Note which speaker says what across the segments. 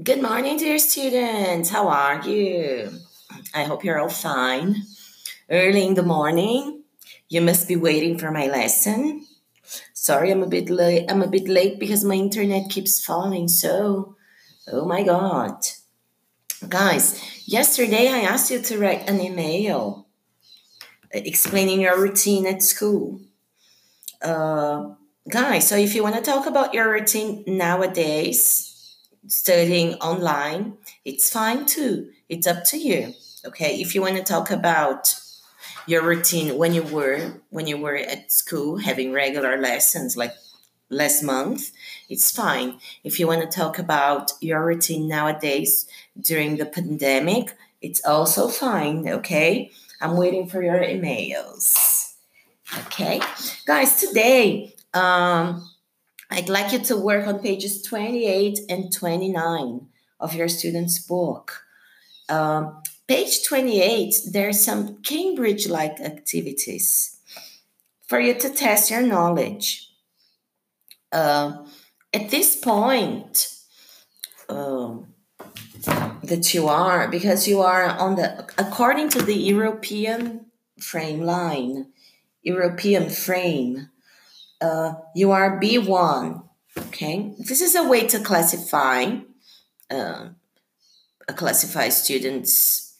Speaker 1: Good morning, dear students. How are you? I hope you're all fine. Early in the morning, you must be waiting for my lesson. Sorry, I'm a bit late. I'm a bit late because my internet keeps falling. So, oh my god, guys! Yesterday I asked you to write an email explaining your routine at school. Uh, guys, so if you want to talk about your routine nowadays, studying online, it's fine too. It's up to you. Okay. If you want to talk about your routine when you were when you were at school having regular lessons like last month, it's fine. If you want to talk about your routine nowadays during the pandemic, it's also fine. Okay. I'm waiting for your emails. Okay. Guys, today um I'd like you to work on pages 28 and 29 of your student's book. Um, page 28, there's some Cambridge like activities for you to test your knowledge. Uh, at this point, um, that you are, because you are on the, according to the European frame line, European frame, uh, you are B1. Okay, this is a way to classify uh, classify students'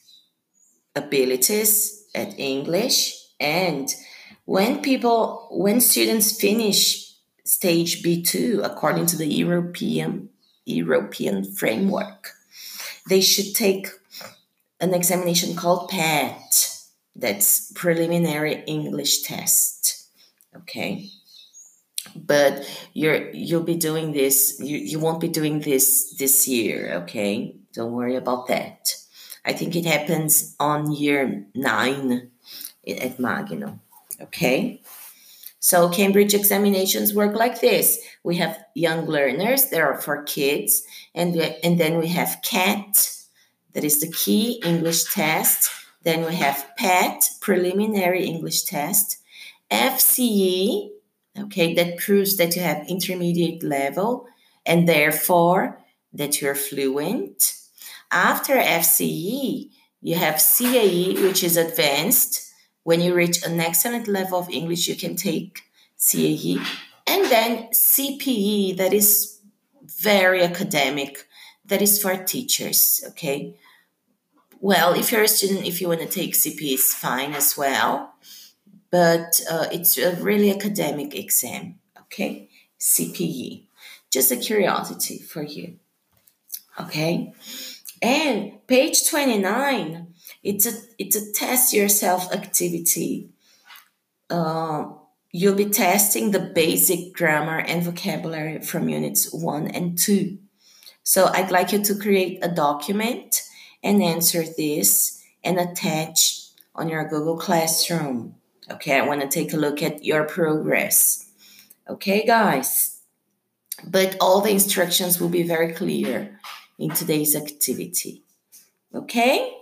Speaker 1: abilities at English, and when people when students finish stage B2 according to the European European framework, they should take an examination called PET. That's preliminary English test. Okay but you're you'll be doing this you, you won't be doing this this year okay? Don't worry about that. I think it happens on year nine at magno okay? So cambridge examinations work like this. We have young learners there are for kids and we, and then we have KET that is the key english test. Then we have pet preliminary english test. Fce okay that proves that you have intermediate level and therefore that you're fluent. After fce you have cae which is advanced. When you reach an excellent level of english you can take cae and then cpe that is very academic. That is for teachers okay? Well if you're a student if you want to take cpe it's fine as well but uh, it's a really academic exam, okay? CPE. Just a curiosity for you, okay? And page 29, it's a, it's a test yourself activity. Uh, you'll be testing the basic grammar and vocabulary from units 1 and 2. So I'd like you to create a document and answer this and attach on your Google Classroom. Okay, I want to take a look at your progress. Okay, guys. But all the instructions will be very clear in today's activity. Okay?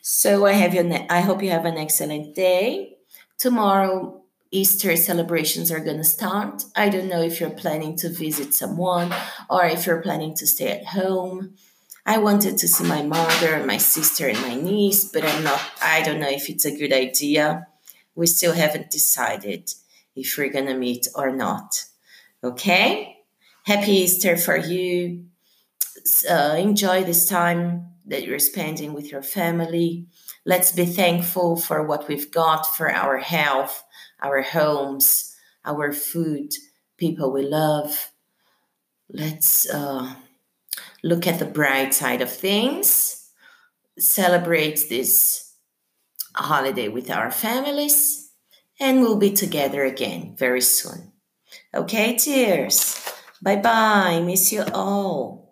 Speaker 1: So I have your I hope you have an excellent day. Tomorrow Easter celebrations are going to start. I don't know if you're planning to visit someone or if you're planning to stay at home. I wanted to see my mother, my sister, and my niece, but I'm not, I don't know if it's a good idea we still haven't decided if we're going to meet or not. Okay? Happy Easter for you. Uh, enjoy this time that you're spending with your family. Let's be thankful for what we've got for our health, our homes, our food, people we love. Let's uh, look at the bright side of things, celebrate this a holiday with our families, and we'll be together again very soon. Okay, cheers. Bye bye. Miss you all.